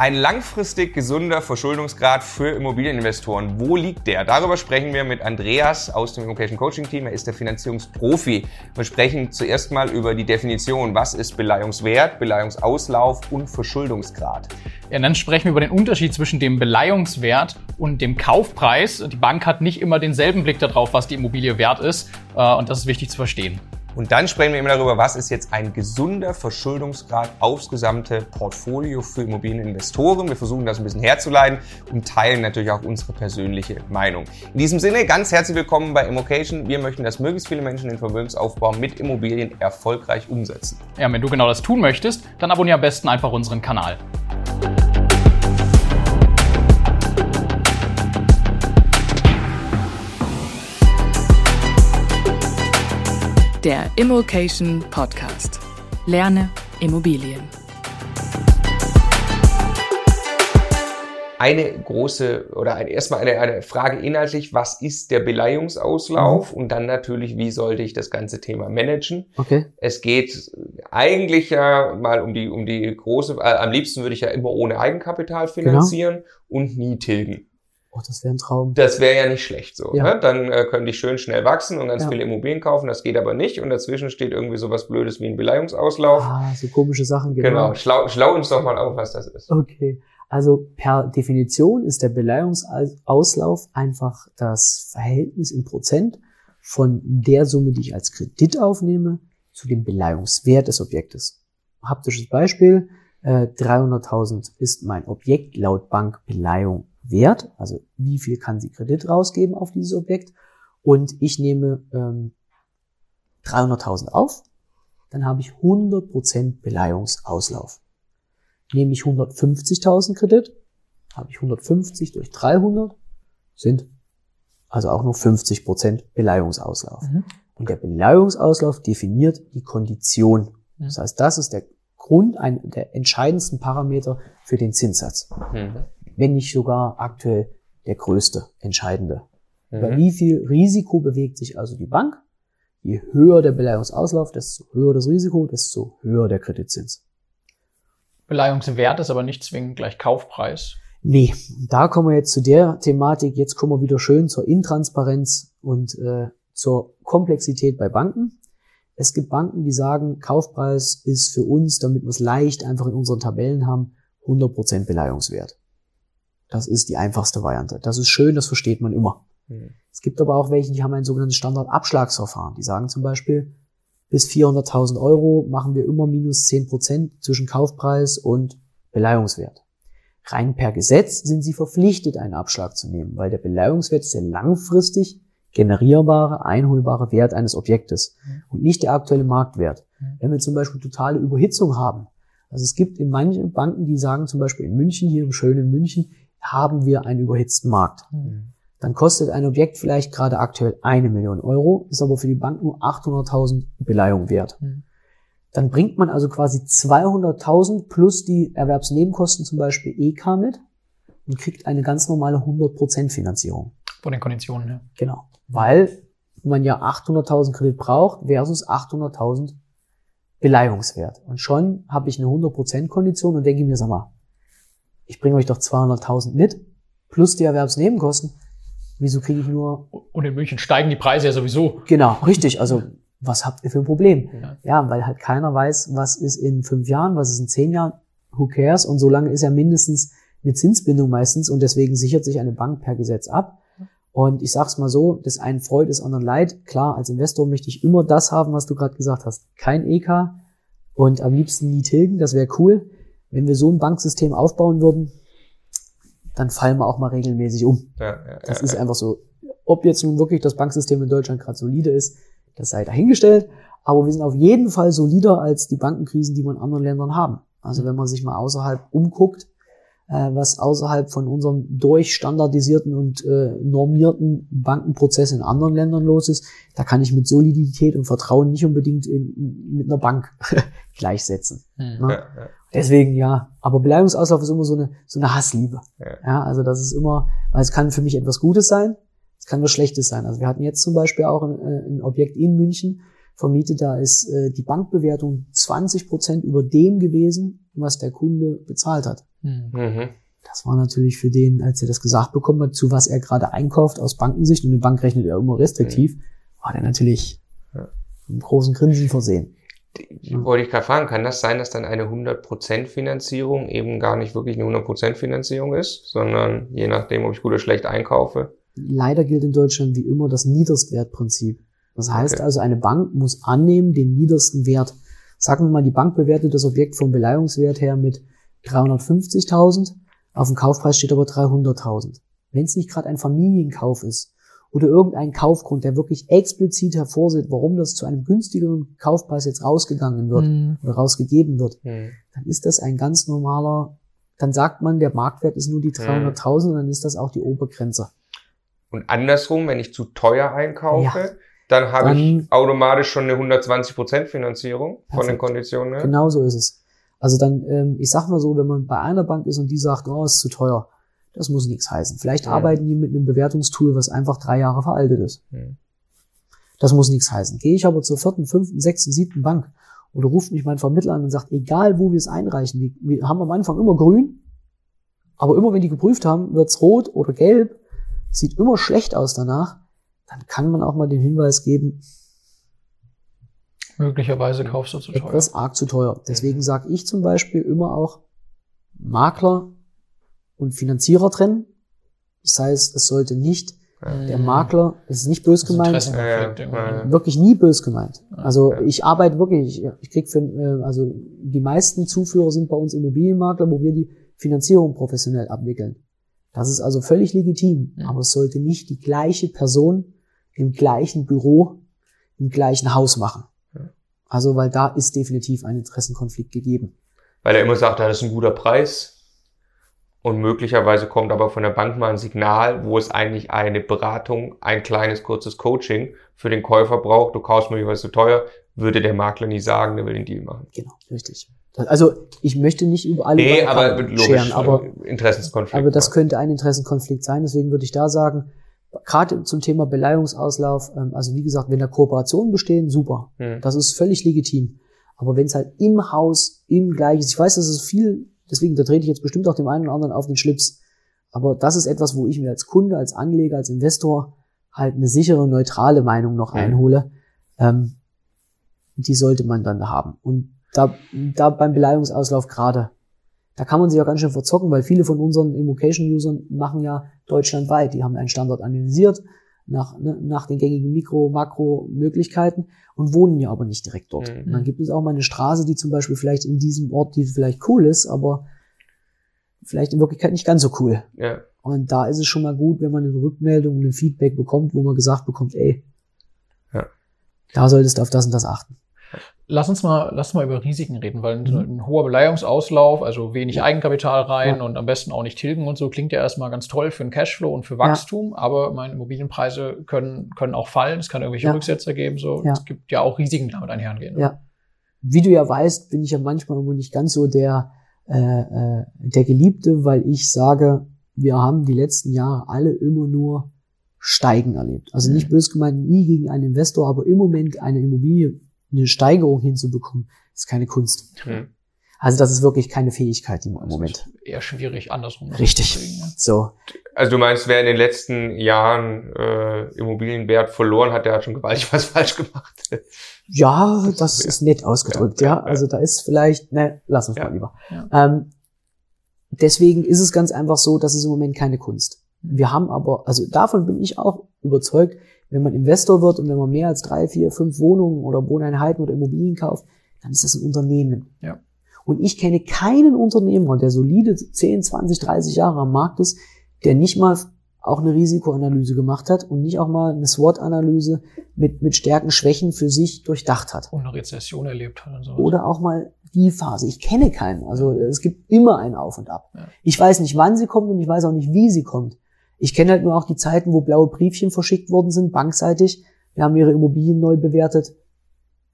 Ein langfristig gesunder Verschuldungsgrad für Immobilieninvestoren. Wo liegt der? Darüber sprechen wir mit Andreas aus dem Immocation Coaching Team. Er ist der Finanzierungsprofi. Wir sprechen zuerst mal über die Definition. Was ist Beleihungswert, Beleihungsauslauf und Verschuldungsgrad? Ja, dann sprechen wir über den Unterschied zwischen dem Beleihungswert und dem Kaufpreis. Die Bank hat nicht immer denselben Blick darauf, was die Immobilie wert ist. Äh, und das ist wichtig zu verstehen. Und dann sprechen wir immer darüber, was ist jetzt ein gesunder Verschuldungsgrad aufs gesamte Portfolio für Immobilieninvestoren. Wir versuchen das ein bisschen herzuleiten und teilen natürlich auch unsere persönliche Meinung. In diesem Sinne, ganz herzlich willkommen bei Immocation. Wir möchten, dass möglichst viele Menschen den Vermögensaufbau mit Immobilien erfolgreich umsetzen. Ja, wenn du genau das tun möchtest, dann abonniere am besten einfach unseren Kanal. Der Immokation Podcast. Lerne Immobilien. Eine große oder ein, erstmal eine, eine Frage inhaltlich, was ist der Beleihungsauslauf? Mhm. Und dann natürlich, wie sollte ich das ganze Thema managen? Okay. Es geht eigentlich ja mal um die, um die große, äh, am liebsten würde ich ja immer ohne Eigenkapital genau. finanzieren genau. und nie tilgen. Oh, das wäre ein Traum. Das wäre ja nicht schlecht so. Ja. Ne? Dann äh, könnte ich schön schnell wachsen und ganz ja. viele Immobilien kaufen. Das geht aber nicht. Und dazwischen steht irgendwie sowas Blödes wie ein Beleihungsauslauf. Ah, so komische Sachen. Genau. genau. Schlau, schlau uns doch mal auf, was das ist. Okay. Also per Definition ist der Beleihungsauslauf einfach das Verhältnis in Prozent von der Summe, die ich als Kredit aufnehme, zu dem Beleihungswert des Objektes. Haptisches Beispiel. Äh, 300.000 ist mein Objekt laut Bankbeleihung wert, also wie viel kann sie Kredit rausgeben auf dieses Objekt und ich nehme ähm, 300.000 auf, dann habe ich 100% Beleihungsauslauf. Nehme ich 150.000 Kredit, habe ich 150 durch 300, sind also auch nur 50% Beleihungsauslauf. Mhm. Und der Beleihungsauslauf definiert die Kondition. Mhm. Das heißt, das ist der Grund, ein, der entscheidendsten Parameter für den Zinssatz. Mhm wenn nicht sogar aktuell der größte, entscheidende. Mhm. Über wie viel Risiko bewegt sich also die Bank? Je höher der Beleihungsauslauf, desto höher das Risiko, desto höher der Kreditzins. Beleihungswert ist aber nicht zwingend gleich Kaufpreis. Nee, da kommen wir jetzt zu der Thematik. Jetzt kommen wir wieder schön zur Intransparenz und äh, zur Komplexität bei Banken. Es gibt Banken, die sagen, Kaufpreis ist für uns, damit wir es leicht einfach in unseren Tabellen haben, 100% Beleihungswert. Das ist die einfachste Variante. Das ist schön, das versteht man immer. Mhm. Es gibt aber auch welche, die haben ein sogenanntes Standardabschlagsverfahren. Die sagen zum Beispiel, bis 400.000 Euro machen wir immer minus 10 Prozent zwischen Kaufpreis und Beleihungswert. Rein per Gesetz sind sie verpflichtet, einen Abschlag zu nehmen, weil der Beleihungswert ist der langfristig generierbare, einholbare Wert eines Objektes mhm. und nicht der aktuelle Marktwert. Mhm. Wenn wir zum Beispiel totale Überhitzung haben, also es gibt in manchen Banken, die sagen zum Beispiel in München, hier im schönen München, haben wir einen überhitzten Markt. Mhm. Dann kostet ein Objekt vielleicht gerade aktuell eine Million Euro, ist aber für die Bank nur 800.000 Beleihung wert. Mhm. Dann bringt man also quasi 200.000 plus die Erwerbsnebenkosten zum Beispiel EK mit und kriegt eine ganz normale 100% Finanzierung. Von den Konditionen, ja. Genau. Weil man ja 800.000 Kredit braucht versus 800.000 Beleihungswert. Und schon habe ich eine 100% Kondition und denke mir, sag mal, ich bringe euch doch 200.000 mit, plus die Erwerbsnebenkosten. Wieso kriege ich nur... Und in München steigen die Preise ja sowieso. Genau, richtig. Also was habt ihr für ein Problem? Ja. ja, weil halt keiner weiß, was ist in fünf Jahren, was ist in zehn Jahren, who cares? Und so lange ist ja mindestens eine Zinsbindung meistens und deswegen sichert sich eine Bank per Gesetz ab. Und ich sag's mal so, das einen freut, das anderen leid. Klar, als Investor möchte ich immer das haben, was du gerade gesagt hast. Kein EK und am liebsten nie tilgen, das wäre cool. Wenn wir so ein Banksystem aufbauen würden, dann fallen wir auch mal regelmäßig um. Ja, ja, das ja, ist einfach so. Ob jetzt nun wirklich das Banksystem in Deutschland gerade solide ist, das sei dahingestellt. Aber wir sind auf jeden Fall solider als die Bankenkrisen, die wir in anderen Ländern haben. Also wenn man sich mal außerhalb umguckt, äh, was außerhalb von unserem durchstandardisierten und äh, normierten Bankenprozess in anderen Ländern los ist, da kann ich mit Solidität und Vertrauen nicht unbedingt in, mit einer Bank gleichsetzen. Mhm. Ne? Deswegen ja, aber Beleihungsauslauf ist immer so eine so eine Hassliebe. Ja. ja, also das ist immer, weil es kann für mich etwas Gutes sein, es kann was Schlechtes sein. Also wir hatten jetzt zum Beispiel auch ein, äh, ein Objekt in München vermietet, da ist äh, die Bankbewertung 20 Prozent über dem gewesen, was der Kunde bezahlt hat. Hm. Mhm. Das war natürlich für den, als er das gesagt bekommen hat, zu was er gerade einkauft aus Bankensicht, und die Bank rechnet ja immer restriktiv, war der natürlich Ja. mit einem großen Grinsen versehen. Wollte ich gerade fragen, kann das sein, dass dann eine 100% Finanzierung eben gar nicht wirklich eine 100% Finanzierung ist, sondern je nachdem, ob ich gut oder schlecht einkaufe? Leider gilt in Deutschland wie immer das Niedrigstwertprinzip. Das heißt Okay. also, eine Bank muss annehmen den niedersten Wert. Sagen wir mal, die Bank bewertet das Objekt vom Beleihungswert her mit 350.000, auf dem Kaufpreis steht aber 300.000. Wenn es nicht gerade ein Familienkauf ist oder irgendein Kaufgrund, der wirklich explizit hervorsieht, warum das zu einem günstigeren Kaufpreis jetzt rausgegangen wird Hm. oder rausgegeben wird, Hm. dann ist das ein ganz normaler, dann sagt man, der Marktwert ist nur die 300.000 und dann ist das auch die Obergrenze. Und andersrum, wenn ich zu teuer einkaufe, Ja. dann habe ich automatisch schon eine 120% Finanzierung von den Perfekt. Konditionen her. Genau so ist es. Also dann, ähm, ich sag mal so, wenn man bei einer Bank ist und die sagt, oh, ist zu teuer, das muss nichts heißen. Vielleicht Ja. arbeiten die mit einem Bewertungstool, was einfach drei Jahre veraltet ist. Hm. Das muss nichts heißen. Gehe ich aber zur vierten, fünften, sechsten, siebten Bank oder ruft mich mein Vermittler an und sagt, egal wo wir es einreichen, wir haben am Anfang immer grün, aber immer wenn die geprüft haben, wird's rot oder gelb, sieht immer schlecht aus danach, dann kann man auch mal den Hinweis geben, Möglicherweise kaufst du zu teuer. etwas arg zu teuer. Deswegen sage ich zum Beispiel immer auch Makler und Finanzierer trennen. Das heißt, es sollte nicht der Makler, es ist nicht bös gemeint, Ja, ja. wirklich nie bös gemeint. Also Ja. ich arbeite wirklich, ich, ich krieg für, äh, also die meisten Zuführer sind bei uns Immobilienmakler, wo wir die Finanzierung professionell abwickeln. Das ist also völlig legitim, Ja. aber es sollte nicht die gleiche Person im gleichen Büro, im gleichen Haus machen. Ja. Also, weil da ist definitiv ein Interessenkonflikt gegeben. Weil er immer sagt, das ist ein guter Preis. Und möglicherweise kommt aber von der Bank mal ein Signal, wo es eigentlich eine Beratung, ein kleines, kurzes Coaching für den Käufer braucht. Du kaufst mir was zu teuer, würde der Makler nie sagen, der will den Deal machen. Genau, richtig. Also ich möchte nicht über alle Nee, aber logisch, scheren, aber Interessenskonflikt. Aber das könnte ein Interessenkonflikt sein. Deswegen würde ich da sagen, gerade zum Thema Beleihungsauslauf, ähm, also wie gesagt, wenn da Kooperationen bestehen, super. Hm. Das ist völlig legitim. Aber wenn es halt im Haus, im gleichen, ich weiß, das ist viel, deswegen, da trete ich jetzt bestimmt auch dem einen oder anderen auf den Schlips. Aber das ist etwas, wo ich mir als Kunde, als Anleger, als Investor halt eine sichere, neutrale Meinung noch einhole. Ähm, die sollte man dann haben. Und da, da beim Beleihungsauslauf gerade, da kann man sich auch ganz schön verzocken, weil viele von unseren Immocation-Usern machen ja deutschlandweit. Die haben einen Standort analysiert nach, ne, nach den gängigen Mikro-, Makro-Möglichkeiten und wohnen ja aber nicht direkt dort. Mhm. Und dann gibt es auch mal eine Straße, die zum Beispiel vielleicht in diesem Ort, die vielleicht cool ist, aber vielleicht in Wirklichkeit nicht ganz so cool. Ja. Und da ist es schon mal gut, wenn man eine Rückmeldung und ein Feedback bekommt, wo man gesagt bekommt, ey, Ja. da solltest du auf das und das achten. Lass uns mal, lass uns mal über Risiken reden, weil ein, Mhm. ein hoher Beleihungsauslauf, also wenig Ja. Eigenkapital rein Ja. und am besten auch nicht tilgen und so, klingt ja erstmal ganz toll für den Cashflow und für Wachstum, aber meine Immobilienpreise können, können auch fallen, es kann irgendwelche Ja. Rücksetzer geben, so. Ja. Es gibt ja auch Risiken, die damit einhergehen. Ja. Wie du ja weißt, bin ich ja manchmal irgendwo nicht ganz so der, äh, äh, der Geliebte, weil ich sage, wir haben die letzten Jahre alle immer nur Steigen erlebt. Also nicht Mhm. bös gemeint, nie gegen einen Investor, aber im Moment eine Immobilie, eine Steigerung hinzubekommen, ist keine Kunst. Hm. Also das ist wirklich keine Fähigkeit, im Das Moment. ist eher schwierig, andersrum. Richtig. So. Also du meinst, wer in den letzten Jahren äh, Immobilienwert verloren hat, der hat schon gewaltig was falsch gemacht. Ja, das Ja. ist nett ausgedrückt, Ja, ja. ja, Also da ist vielleicht, ne, lass uns Ja. mal lieber. Ja. Ähm, deswegen ist es ganz einfach so, dass es im Moment keine Kunst. Wir haben aber, also davon bin ich auch überzeugt, wenn man Investor wird und wenn man mehr als drei, vier, fünf Wohnungen oder Wohneinheiten oder Immobilien kauft, dann ist das ein Unternehmen. Ja. Und ich kenne keinen Unternehmer, der solide 10, 20, 30 Jahre am Markt ist, der nicht mal auch eine Risikoanalyse gemacht hat und nicht auch mal eine SWOT-Analyse mit, mit Stärken, Schwächen für sich durchdacht hat. Und eine Rezession erlebt hat und so. Oder auch mal die Phase. Ich kenne keinen. Also es gibt immer ein Auf und Ab. Ja. Ich weiß nicht, wann sie kommt und ich weiß auch nicht, wie sie kommt. Ich kenne halt nur auch die Zeiten, wo blaue Briefchen verschickt worden sind, bankseitig. Wir haben ihre Immobilien neu bewertet.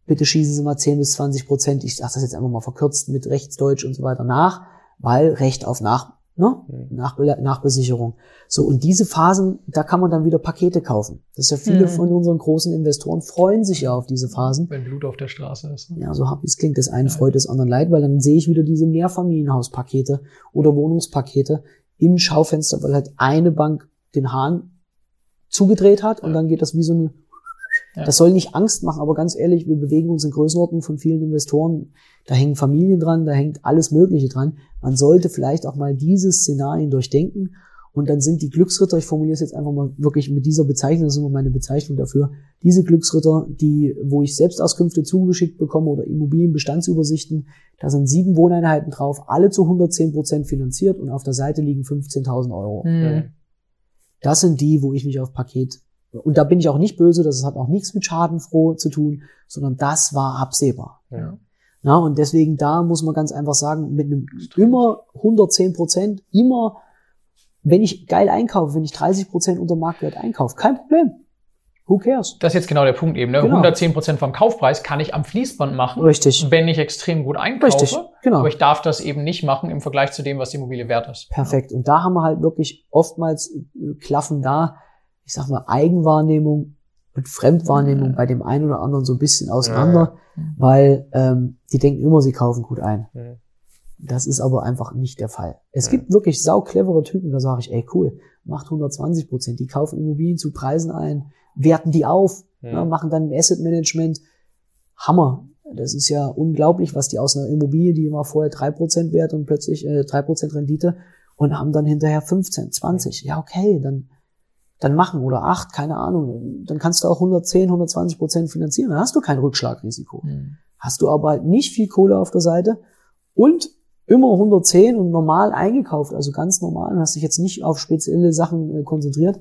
Bitte schießen Sie mal 10 bis 20 Prozent. Ich sage das jetzt einfach mal verkürzt mit Rechtsdeutsch und so weiter nach, weil Recht auf nach ne? Mhm. Nach, Nachbesicherung. So, und diese Phasen, da kann man dann wieder Pakete kaufen. Das ist ja viele Mhm. von unseren großen Investoren freuen sich ja auf diese Phasen. Wenn Blut auf der Straße ist. ne? Ja, so hart wie es klingt, das eine freut des anderen leid, weil dann sehe ich wieder diese Mehrfamilienhauspakete oder Wohnungspakete im Schaufenster, weil halt eine Bank den Hahn zugedreht hat und Ja. dann geht das wie so eine Ja. das soll nicht Angst machen, aber ganz ehrlich, wir bewegen uns in Größenordnung von vielen Investoren. Da hängen Familien dran, da hängt alles Mögliche dran. Man sollte vielleicht auch mal diese Szenarien durchdenken. Und dann sind die Glücksritter, ich formuliere es jetzt einfach mal wirklich mit dieser Bezeichnung, das ist immer meine Bezeichnung dafür, diese Glücksritter, die, wo ich Selbstauskünfte zugeschickt bekomme oder Immobilienbestandsübersichten, da sind sieben Wohneinheiten drauf, alle zu 110 Prozent finanziert und auf der Seite liegen 15.000 Euro. Mhm. Das sind die, wo ich mich auf Paket und da bin ich auch nicht böse, das hat auch nichts mit Schadenfroh zu tun, sondern das war absehbar. Ja. Ja, und deswegen da muss man ganz einfach sagen, mit einem immer 110 Prozent, immer, wenn ich geil einkaufe, wenn ich 30 Prozent unter Marktwert einkaufe, kein Problem. Who cares? Das ist jetzt genau der Punkt eben. Ne? Genau. 110% vom Kaufpreis kann ich am Fließband machen, Richtig. wenn ich extrem gut einkaufe. Richtig, genau. Aber ich darf das eben nicht machen im Vergleich zu dem, was die Immobilie wert ist. Perfekt. Und da haben wir halt wirklich oftmals äh, Klaffen da, ich sag mal, Eigenwahrnehmung und Fremdwahrnehmung bei dem einen oder anderen so ein bisschen auseinander, Ja. weil ähm, die denken immer, sie kaufen gut ein. Das ist aber einfach nicht der Fall. Es gibt wirklich sau clevere Typen, da sage ich, ey cool, macht 120 Prozent, die kaufen Immobilien zu Preisen ein, werten die auf, Ja. ja, machen dann ein Asset Management. Hammer. Das ist ja unglaublich, was die aus einer Immobilie, die war vorher drei Prozent wert und plötzlich äh, drei Prozent Rendite und haben dann hinterher 15, 20. Ja, okay, dann, dann machen oder acht, keine Ahnung. Dann kannst du auch 110, 120 Prozent finanzieren. Dann hast du kein Rückschlagrisiko Mhm. hast du aber halt nicht viel Kohle auf der Seite und immer 110 und normal eingekauft, also ganz normal und hast dich jetzt nicht auf spezielle Sachen äh, konzentriert,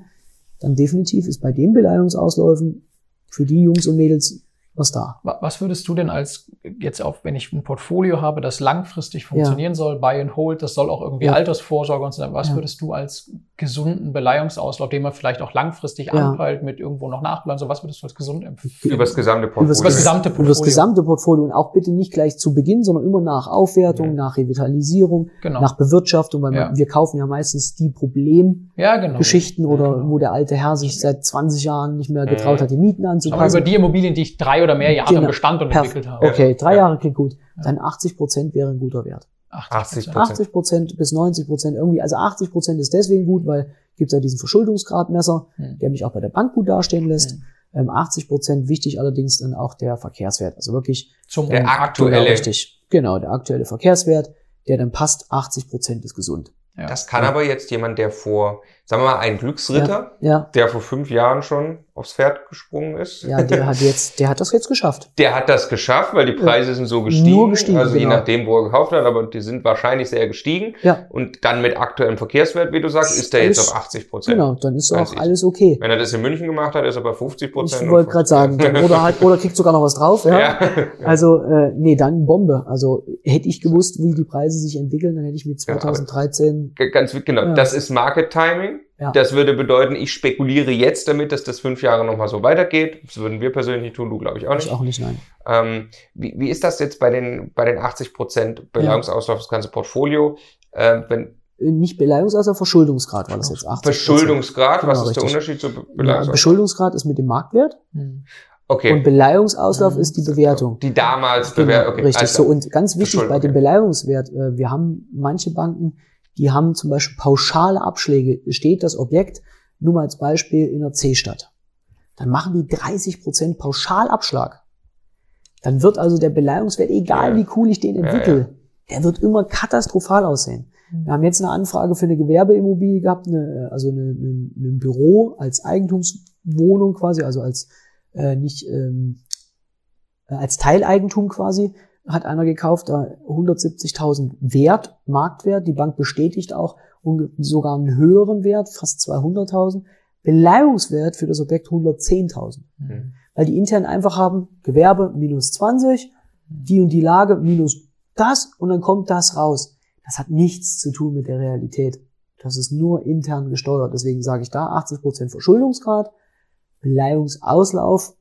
dann definitiv ist bei den Beleihungsausläufen für die Jungs und Mädels was da. Wa- Was würdest du denn als, jetzt auch, wenn ich ein Portfolio habe, das langfristig funktionieren soll, Buy and Hold, das soll auch irgendwie Ja. Altersvorsorge und so, was Ja. würdest du als gesunden Beleihungsauslauf, den man vielleicht auch langfristig Ja. anpeilt, mit irgendwo noch nachbleiben, so was würdest du als gesund empfinden? Über das gesamte Portfolio. Übers Über das gesamte Über das Portfolio. gesamte Portfolio und auch bitte nicht gleich zu Beginn, sondern immer nach Aufwertung, Mhm. nach Revitalisierung, Genau. nach Bewirtschaftung, weil Ja. wir kaufen ja meistens die Problemgeschichten ja, genau. oder genau. wo der alte Herr sich seit 20 Jahren nicht mehr getraut Mhm. hat, die Mieten Aber anzupassen. über die Immobilien, die ich drei oder mehr Jahre Genau. im Bestand und entwickelt habe. Okay, drei Ja. Jahre klingt gut. Dann 80 Prozent wäre ein guter Wert. 80 Prozent. 80 Prozent bis 90 Prozent irgendwie. Also 80 Prozent ist deswegen gut, weil gibt ja diesen Verschuldungsgradmesser, Hm. der mich auch bei der Bank gut dastehen lässt. Hm. Ähm, 80 Prozent wichtig allerdings dann auch der Verkehrswert. Also wirklich Zum Der genau aktuelle. richtig. Genau, der aktuelle Verkehrswert, der dann passt. 80 Prozent ist gesund. ja. Das kann aber jetzt jemand, der vor, sagen wir mal, ein Glücksritter, Ja, der vor fünf Jahren schon aufs Pferd gesprungen ist, ja, der hat jetzt, der hat das jetzt geschafft. der hat das geschafft, weil die Preise sind so gestiegen. Nur gestiegen, also je genau. nachdem, wo er gekauft hat, aber die sind wahrscheinlich sehr gestiegen. Ja, Und dann mit aktuellem Verkehrswert, wie du sagst, ist er jetzt auf 80 Prozent. genau, dann ist auch alles okay. Wenn er das in München gemacht hat, ist er bei 50 Prozent. Ich wollte gerade sagen, oder halt, oder kriegt sogar noch was drauf, ja. ja. Also, äh, nee, dann Bombe. Also, hätte ich gewusst, wie die Preise sich entwickeln, dann hätte ich mit Ja, aber- 2013, G- Ganz genau. Ja. Das ist Market Timing. Ja. Das würde bedeuten, ich spekuliere jetzt damit, dass das fünf Jahre nochmal so weitergeht. Das würden wir persönlich nicht tun, du glaube ich auch nicht. ich auch nicht, nein. Ähm, wie, wie ist das jetzt bei den, bei den 80 Prozent Beleihungsauslauf, das ganze Portfolio? Äh, wenn Nicht Beleihungsgrad, Verschuldungsgrad war das jetzt 80 Verschuldungsgrad, Genau, was ist der richtig. Unterschied zu Be- Ja, Beleihungsauslauf? Beschuldungsgrad ist mit dem Marktwert Hm. Okay. und Beleihungsauslauf Mhm. ist die Bewertung. die damals Genau, bewertet. Okay. richtig. also- So, und ganz wichtig bei dem. Beleihungswert, äh, wir haben manche Banken, die haben zum Beispiel pauschale Abschläge. Steht das Objekt, nur mal als Beispiel, in der C-Stadt. Dann machen die 30 Prozent Pauschalabschlag. Dann wird also der Beleihungswert, egal Ja. wie cool ich den Ja, entwickle, der wird immer katastrophal aussehen. Wir haben jetzt eine Anfrage für eine Gewerbeimmobilie gehabt, eine, also eine, eine, ein Büro als Eigentumswohnung quasi, also als äh, nicht ähm, äh, als Teileigentum quasi, hat einer gekauft, da 170.000 Wert, Marktwert, die Bank bestätigt auch sogar einen höheren Wert, fast 200.000, Beleihungswert für das Objekt 110.000. Mhm. Weil die intern einfach haben, Gewerbe minus 20, die und die Lage minus das und dann kommt das raus. Das hat nichts zu tun mit der Realität. Das ist nur intern gesteuert. Deswegen sage ich da 80% Verschuldungsgrad, Beleihungsauslauf,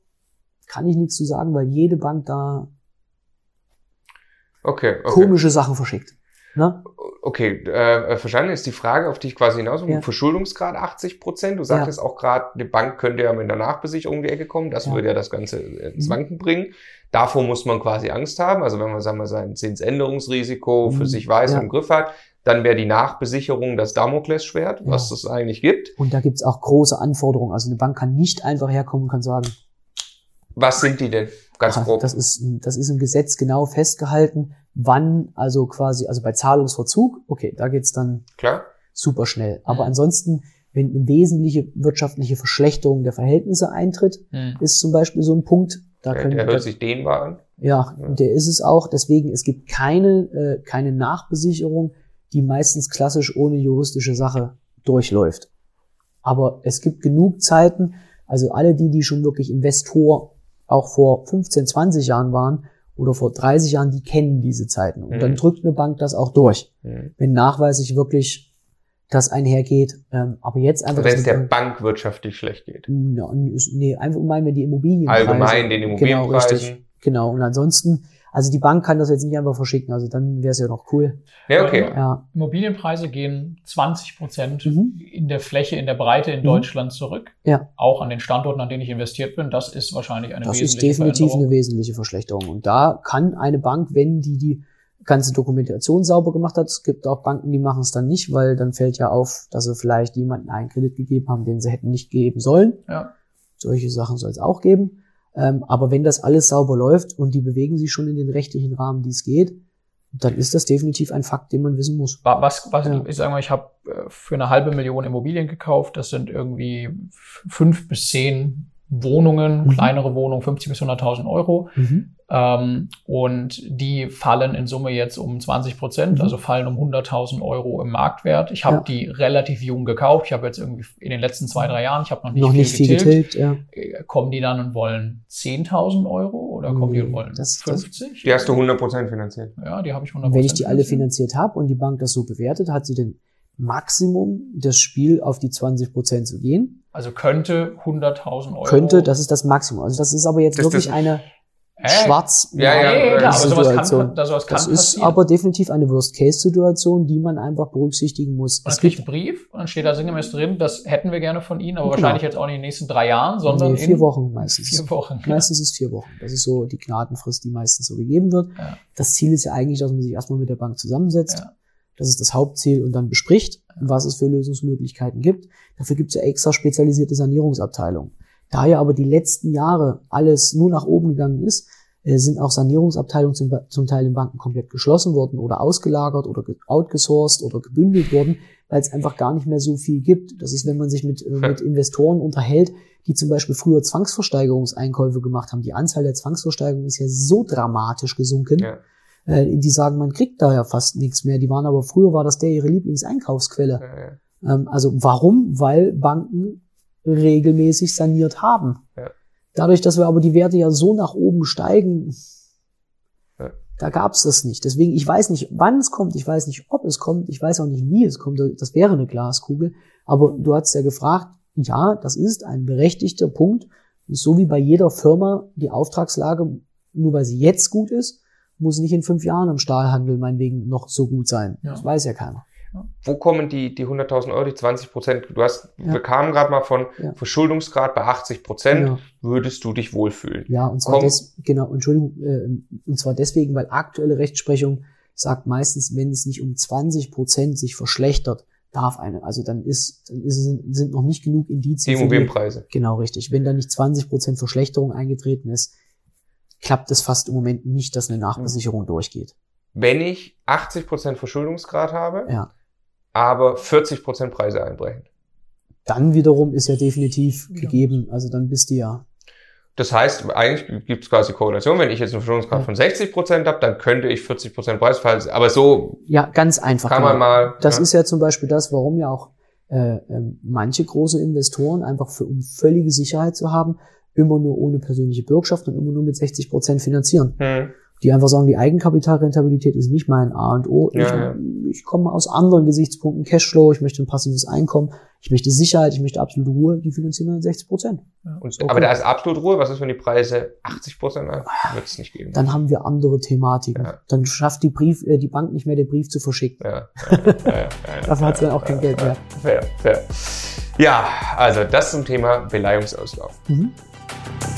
kann ich nichts zu sagen, weil jede Bank da Okay, okay. komische Sachen verschickt. Ne? Okay, äh, verstanden ist die Frage, auf die ich quasi hinaus will. Ja. Verschuldungsgrad 80 Prozent. Du sagtest auch gerade, die Bank könnte ja mit einer Nachbesicherung um die Ecke kommen. Das Ja. würde ja das Ganze äh, ins Mhm. Wanken bringen. Davor muss man quasi Angst haben. Also wenn man, sagen wir, sein Zinsänderungsrisiko für Mhm. sich weiß Ja. und im Griff hat, dann wäre die Nachbesicherung das Damoklesschwert, was Ja. es eigentlich gibt. Und da gibt's auch große Anforderungen. Also eine Bank kann nicht einfach herkommen und kann sagen, Was sind die denn? Ganz ach, grob. das ist, das ist im Gesetz genau festgehalten, wann, also quasi, also bei Zahlungsverzug, okay, da geht's dann Klar? super schnell. Aber Mhm. ansonsten, wenn eine wesentliche wirtschaftliche Verschlechterung der Verhältnisse eintritt, Hm. ist zum Beispiel so ein Punkt, da Der, können der hört sich dehnbar an. Ja, Ja. der ist es auch. Deswegen, es gibt keine, äh, keine Nachbesicherung, die meistens klassisch ohne juristische Sache durchläuft. Aber es gibt genug Zeiten, also alle die, die schon wirklich Investor auch vor 15, 20 Jahren waren oder vor 30 Jahren, die kennen diese Zeiten. Und Mhm. dann drückt eine Bank das auch durch, Mhm. wenn nachweislich wirklich das einhergeht. Ähm, aber jetzt einfach... Wenn es der mit- Bank wirtschaftlich schlecht geht. ja, nee, einfach mal wenn die Immobilienpreise. Allgemein den Genau, Immobilienpreisen. richtig. Genau, und ansonsten, also die Bank kann das jetzt nicht einfach verschicken, also dann wäre es ja noch cool. Ja, okay. Ja. Immobilienpreise gehen 20 Prozent Mhm. in der Fläche, in der Breite in Mhm. Deutschland zurück. Ja. Auch an den Standorten, an denen ich investiert bin. Das ist wahrscheinlich eine Das ist wesentliche definitiv Veränderung. eine wesentliche Verschlechterung. Und da kann eine Bank, wenn die die ganze Dokumentation sauber gemacht hat, es gibt auch Banken, die machen es dann nicht, weil dann fällt ja auf, dass sie vielleicht jemanden einen Kredit gegeben haben, den sie hätten nicht geben sollen. Ja. Solche Sachen soll es auch geben. Ähm, aber wenn das alles sauber läuft und die bewegen sich schon in den rechtlichen Rahmen, die es geht, dann ist das definitiv ein Fakt, den man wissen muss. Wa- Was, was Ja. ich sage mal, ich habe äh, für eine halbe Million Immobilien gekauft. Das sind irgendwie fünf bis zehn Wohnungen, Mhm. kleinere Wohnungen, 50 bis 100.000 Euro. Mhm. Ähm, und die fallen in Summe jetzt um 20 Prozent, Mhm. also fallen um 100.000 Euro im Marktwert. Ich habe Ja. die relativ jung gekauft. Ich habe jetzt irgendwie in den letzten zwei, drei Jahren, ich habe noch nicht Noch viel nicht viel getilgt. getilgt, ja. Äh, Kommen die dann und wollen 10.000 Euro oder kommen die und Nee, wollen das- das- 50? Die hast du 100% finanziert. ja, die habe ich 100 Und wenn ich die alle finanziert habe und die Bank das so bewertet, hat sie den Maximum, das Spiel auf die 20 Prozent zu gehen. Also könnte 100.000 Euro. Könnte, das ist das Maximum. Also das ist aber jetzt Das- wirklich das- eine Äh, schwarz Ja, ja, ja, sowas Situation. kann, das, sowas kann Das ist passieren. aber definitiv eine Worst-Case-Situation, die man einfach berücksichtigen muss. Und dann Es kriege ich einen Brief und dann steht da sinngemäß drin, das hätten wir gerne von Ihnen, aber Genau. wahrscheinlich jetzt auch nicht in den nächsten drei Jahren, sondern nee, vier in Wochen meistens. vier Wochen. Meistens ist vier Wochen. Das ist so die Gnadenfrist, die meistens so gegeben wird. Ja. Das Ziel ist ja eigentlich, dass man sich erstmal mit der Bank zusammensetzt. Das ist das Hauptziel und dann bespricht, was es für Lösungsmöglichkeiten gibt. Dafür gibt es ja extra spezialisierte Sanierungsabteilungen. Da ja aber die letzten Jahre alles nur nach oben gegangen ist, äh, sind auch Sanierungsabteilungen zum, zum Teil in Banken komplett geschlossen worden oder ausgelagert oder ge- outgesourced oder gebündelt worden, weil es einfach gar nicht mehr so viel gibt. Das ist, wenn man sich mit, äh, mit Investoren unterhält, die zum Beispiel früher Zwangsversteigerungseinkäufe gemacht haben. Die Anzahl der Zwangsversteigerungen ist ja so dramatisch gesunken. Ja. Äh, die sagen, man kriegt da ja fast nichts mehr. Die waren aber früher war das der ihre Lieblingseinkaufsquelle. Ja. Ähm, also warum? Weil Banken regelmäßig saniert haben. Ja. Dadurch, dass wir aber die Werte ja so nach oben steigen, Ja. da gab's das nicht. Deswegen, ich weiß nicht, wann es kommt, ich weiß nicht, ob es kommt, ich weiß auch nicht, wie es kommt. Das wäre eine Glaskugel. Aber du hast ja gefragt, ja, das ist ein berechtigter Punkt. So wie bei jeder Firma die Auftragslage, nur weil sie jetzt gut ist, muss nicht in fünf Jahren im Stahlhandel meinetwegen noch so gut sein. Ja. Das weiß ja keiner. Wo kommen die, die 100.000 Euro, die 20 Prozent? Du hast, Ja. wir kamen gerade mal von Ja. Verschuldungsgrad bei 80 Prozent. Genau. Würdest du dich wohlfühlen? Ja, und zwar Komm. des, genau, Entschuldigung, äh, und zwar deswegen, weil aktuelle Rechtsprechung sagt meistens, wenn es nicht um 20 Prozent sich verschlechtert, darf eine, also dann ist, dann ist, sind noch nicht genug Die Indizien. für Immobilienpreise. Genau, richtig. Wenn da nicht 20 Prozent Verschlechterung eingetreten ist, klappt es fast im Moment nicht, dass eine Nachbesicherung durchgeht. Wenn ich 80 Prozent Verschuldungsgrad habe, Ja. aber 40 Prozent Preise einbrechen. Dann wiederum ist ja definitiv gegeben, also dann bist du ja, Das heißt, eigentlich gibt es quasi Korrelation. Wenn ich jetzt einen Verschuldungsgrad Ja. von 60 Prozent habe, dann könnte ich 40 Prozent Preisfall. Aber so ja, ganz einfach. kann man genau. mal. Das ne? ist ja zum Beispiel das, warum ja auch äh, ähm, manche große Investoren einfach für um völlige Sicherheit zu haben, immer nur ohne persönliche Bürgschaft und immer nur mit 60 Prozent finanzieren. Hm. die einfach sagen, die Eigenkapitalrentabilität ist nicht mein A und O. Ja, ich, ja. ich komme aus anderen Gesichtspunkten, Cashflow, ich möchte ein passives Einkommen, ich möchte Sicherheit, ich möchte absolute Ruhe, die finanzieren dann 60 Prozent. Okay. Aber da ist absolut Ruhe. Was ist, wenn die Preise 80 Prozent Wird es nicht geben. Dann haben wir andere Thematiken. Ja. Dann schafft die Brief, äh, die Bank nicht mehr, den Brief zu verschicken. Ja, ja, ja, ja, ja, Dafür hat sie dann auch kein Geld mehr. Fair, fair. Ja, also das zum Thema Beleihungsauslauf. Mhm. Thank you.